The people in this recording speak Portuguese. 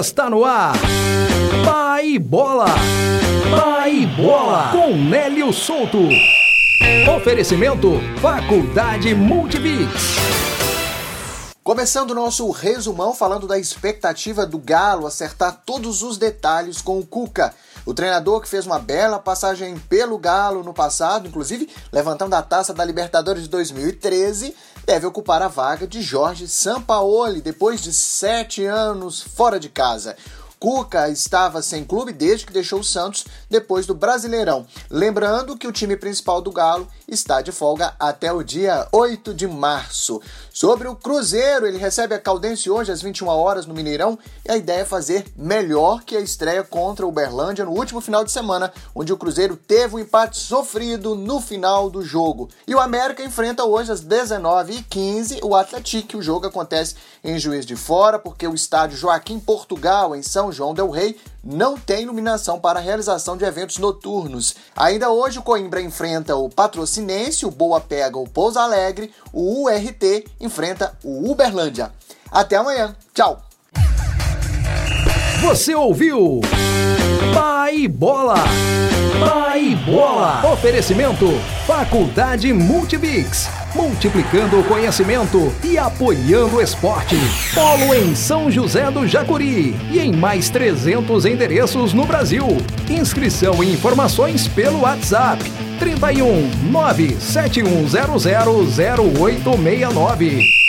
Está no ar. Pai Bola. Pai Bola. Com Nélio Souto. Oferecimento Faculdade Multibix. Começando o nosso resumão falando da expectativa do Galo acertar todos os detalhes com o Cuca. O treinador que fez uma bela passagem pelo Galo no passado, inclusive levantando a taça da Libertadores de 2013, deve ocupar a vaga de Jorge Sampaoli depois de sete anos fora de casa. Cuca estava sem clube desde que deixou o Santos depois do Brasileirão. Lembrando que o time principal do Galo está de folga até o dia 8 de março. Sobre o Cruzeiro, ele recebe a Caldense hoje às 21 horas no Mineirão e a ideia é fazer melhor que a estreia contra o Berlândia no último final de semana, onde o Cruzeiro teve um empate sofrido no final do jogo. E o América enfrenta hoje às 19h15 o Atlético. O jogo acontece em Juiz de Fora, porque o estádio Joaquim Portugal, em São João del Rei, não tem iluminação para a realização de eventos noturnos. Ainda hoje o Coimbra enfrenta o Patrocinense, o Boa pega o Pouso Alegre, o URT enfrenta o Uberlândia. Até amanhã. Tchau. Você ouviu? Pai Bola. Pai Bola. Oferecimento Faculdade Multibix. Multiplicando o conhecimento e apoiando o esporte. Polo em São José do Jacuri e em mais 300 endereços no Brasil. Inscrição e informações pelo WhatsApp 31 97100 0869.